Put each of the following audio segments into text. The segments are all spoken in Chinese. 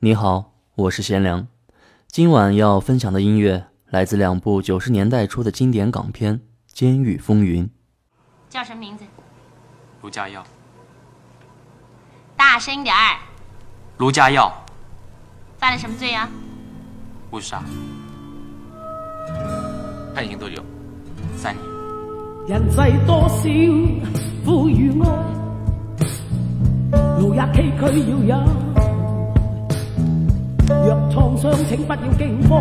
你好，我是贤良。今晚要分享的音乐来自两部九十年代初的经典港片《监狱风云》。叫什么名字？卢家耀。大声点儿。卢家耀。犯了什么罪啊？误杀。判刑多久？三年。人世多少苦与爱，路也崎岖要有。若创伤，请不要惊慌。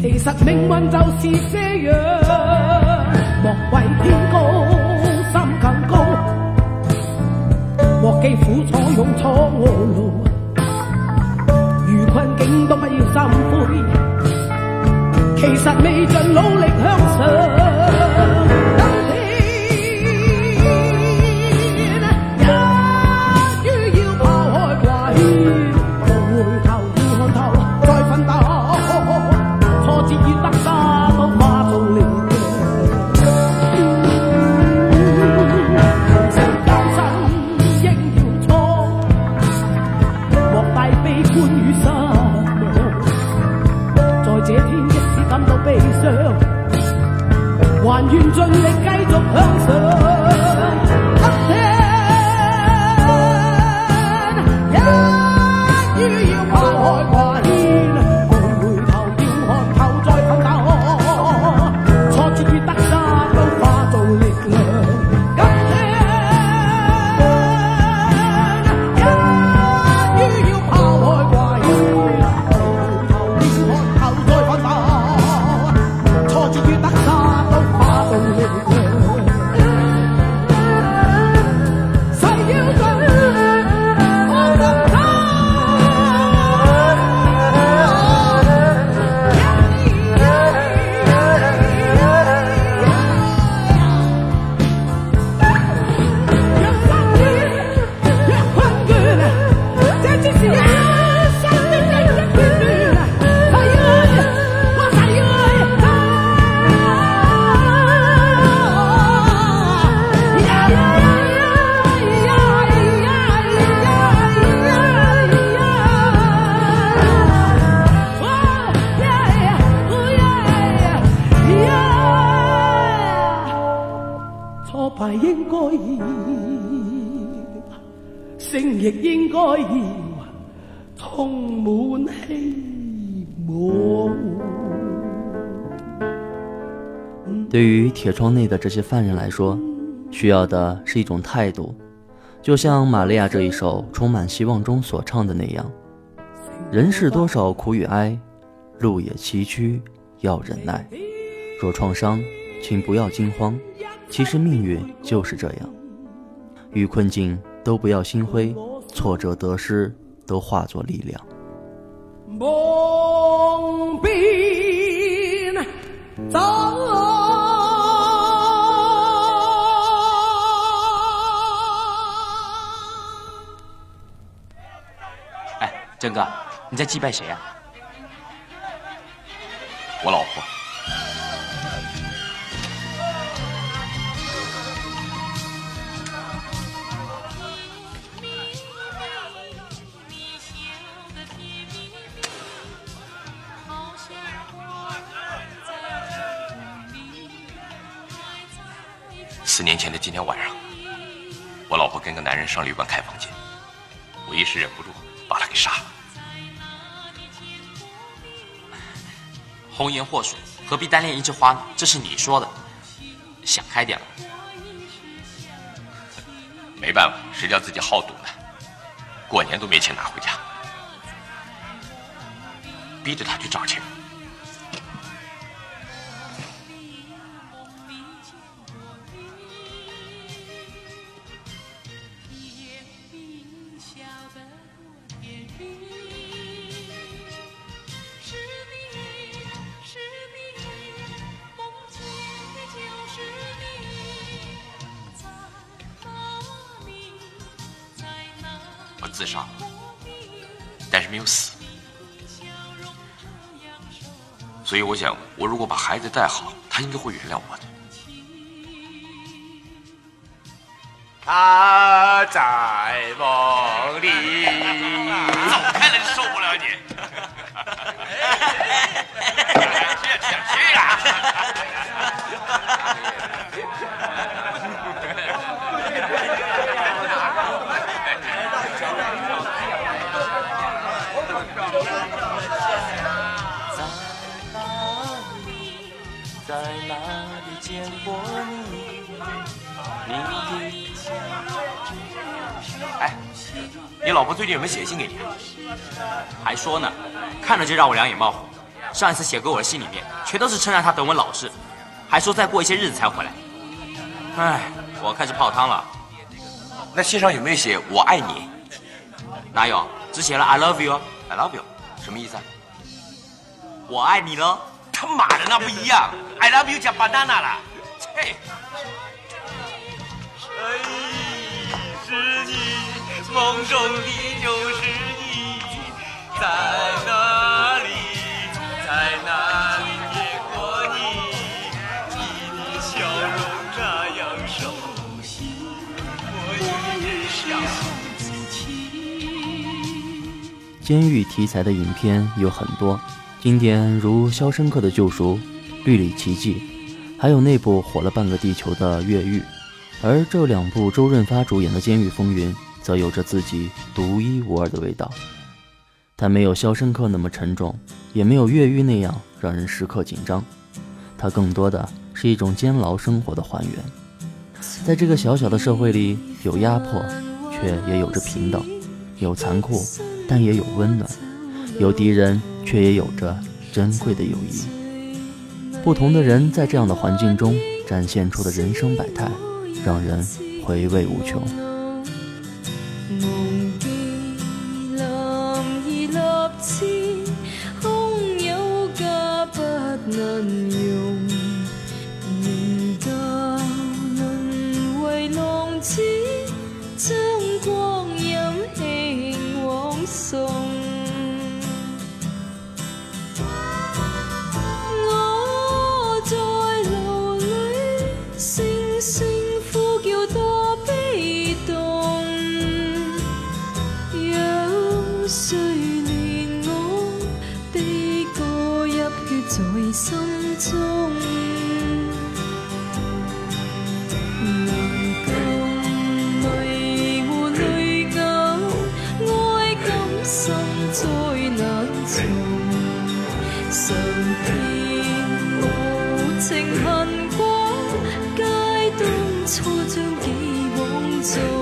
其实命运就是这样，莫为天高心更高，莫记苦楚用错路。遇困境都不要心灰，其实未尽努力向上。对于铁窗内的这些犯人来说，需要的是一种态度，就像玛利亚这一首充满希望中所唱的那样：“人世多少苦与哀，路也崎岖，要忍耐。若创伤，请不要惊慌，其实命运就是这样。遇困境都不要心灰，挫折得失都化作力量。”梦边走。郑哥，你在祭拜谁呀？我老婆。四年前的今天晚上，我老婆跟个男人上旅馆开房间，我一时忍不住。把他给杀。红颜祸水，何必单恋一枝花呢？这是你说的，想开点了。没办法，谁叫自己好赌呢？过年都没钱拿回家，逼着他去找钱。你。我自杀，但是没有死，所以我想，我如果把孩子带好，他应该会原谅我的。他在梦里，走开了。在近有没有写信给你？还说呢，看着就让我两眼冒火。上一次写给我的信里面，全都是称赞他德文老实，还说再过一些日子才回来。唉，我开始泡汤了。那信上有没有写我爱你？哪有？只写了 I love you。I love you，什么意思啊？我爱你喽。他妈的，那不一样！I love you 加 banana 了。切！梦中的就是你，在哪里，在哪里见过你？你的笑容这样熟悉，我也想。监狱题材的影片有很多，经典如《肖申克的救赎》《绿里奇迹》，还有那部火了半个地球的《越狱》。而这两部周润发主演的《监狱风云》则有着自己独一无二的味道。它没有《肖申克》那么沉重，也没有《越狱》那样让人时刻紧张。它更多的是一种监牢生活的还原。在这个小小的社会里，有压迫，却也有着平等；有残酷，但也有温暖；有敌人，却也有着珍贵的友谊。不同的人在这样的环境中展现出的人生百态。让人回味无穷。情恨过，皆当初將己枉種。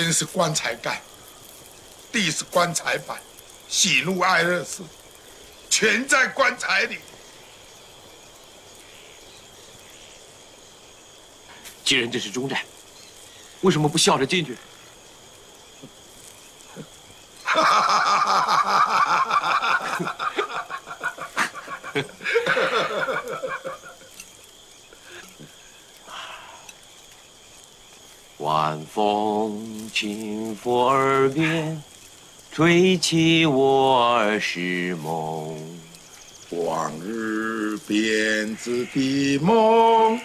天是棺材盖，地是棺材板，喜怒哀乐事全在棺材里。既然这是中寨，为什么不笑着进去？晚风轻拂耳边，吹起我儿时梦。往日编织的梦，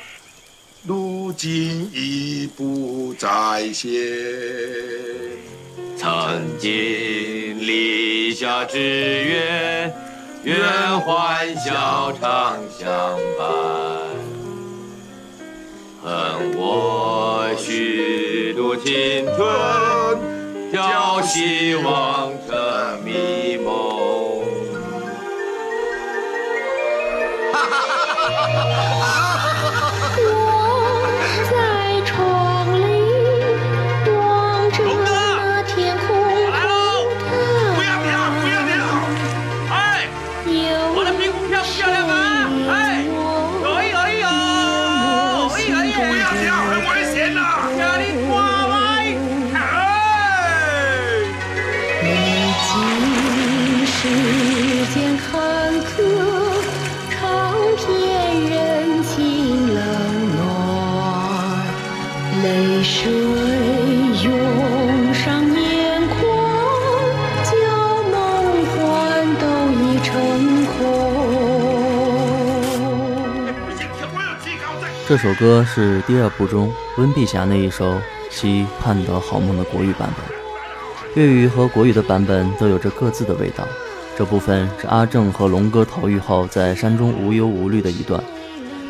如今已不再现。曾经立下志愿，愿欢笑常相伴。恨我虚度青春，叫希望这首歌是第二部中温碧霞那一首《西盼得好梦》的国语版本。粤语和国语的版本都有着各自的味道。这部分是阿正和龙哥逃狱后在山中无忧无虑的一段。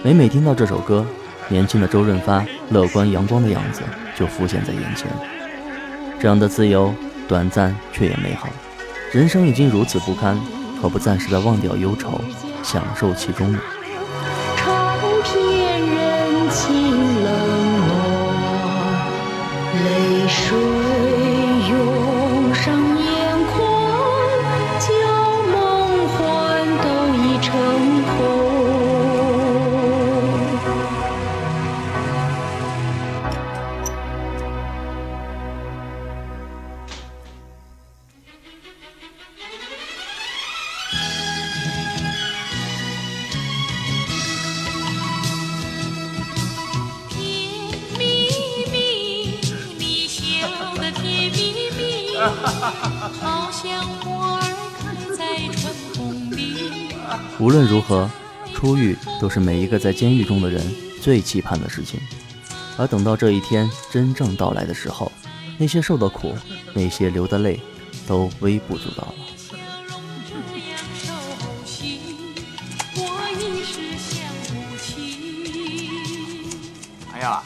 每每听到这首歌，年轻的周润发乐观阳光的样子就浮现在眼前。这样的自由，短暂却也美好。人生已经如此不堪，何不暂时的忘掉忧愁，享受其中呢？泪无论如何，出狱都是每一个在监狱中的人最期盼的事情。而等到这一天真正到来的时候，那些受的苦，那些流的泪，都微不足道了。这样熟悉，我已是想不起。哎呀，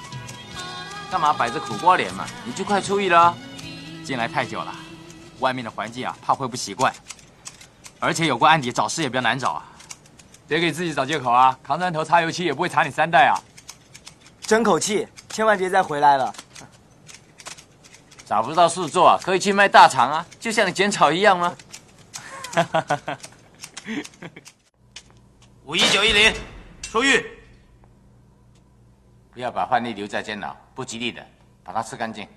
干嘛摆着苦瓜脸嘛？你就快出狱了啊。进来太久了，外面的环境啊，怕会不习惯。而且有过案底，找事也比较难找啊。别给自己找借口啊！扛砖头、擦油漆也不会查你三代啊。争口气，千万别再回来了。找不到事做啊，可以去卖大肠啊，就像你剪草一样吗？五一九一零，出狱。不要把饭粒留在监牢，不吉利的，把它吃干净。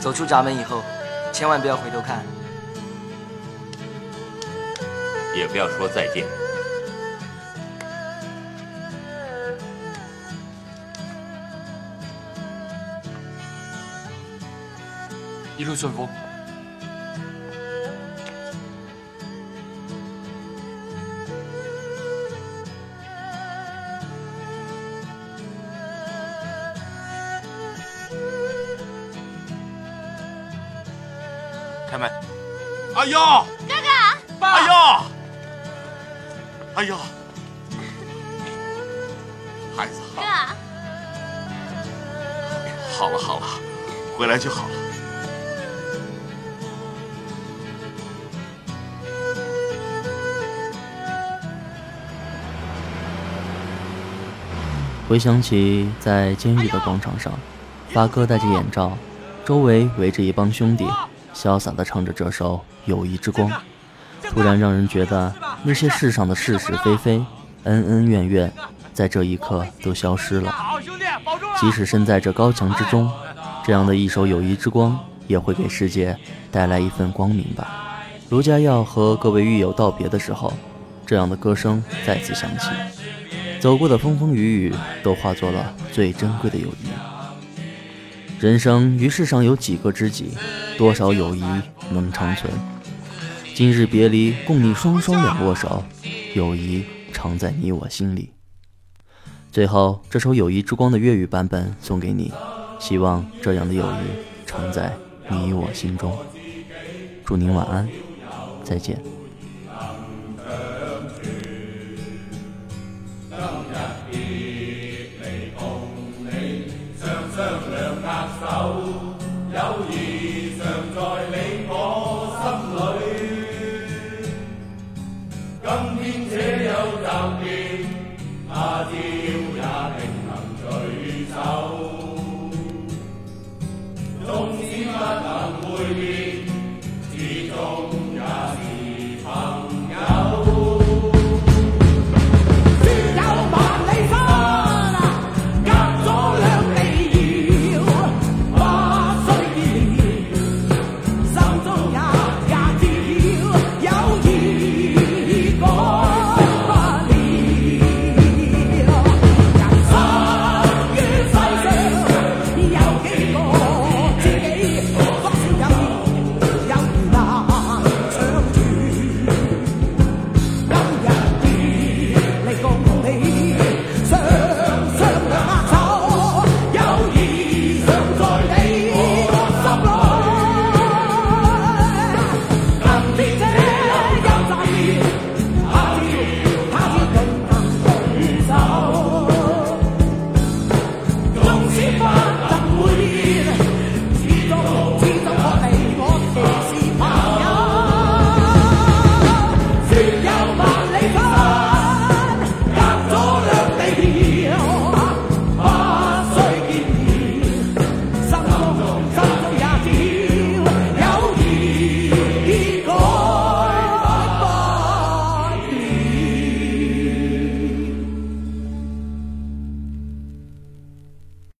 走出闸门以后，千万不要回头看。也不要说再见。一路顺风。哎呦，哥哥，哎呦，哎呦，孩子哥。好，，好了好了，回来就好了。回想起在监狱的广场上，发哥戴着眼罩，周围围着一帮兄弟，潇洒地唱着这首《友谊之光》。突然让人觉得那些世上的是是非非、恩恩怨怨，在这一刻都消失了。即使身在这高墙之中，这样的一首友谊之光，也会给世界带来一份光明吧。卢家耀和各位狱友道别的时候，这样的歌声再次响起。走过的风风雨雨，都化作了最珍贵的友谊。人生于世上有几个知己，多少友谊能长存？今日别离，共你双双两握手，友谊常在你我心里。最后，这首《友谊之光》的粤语版本送给你，希望这样的友谊常在你我心中。祝您晚安，再见。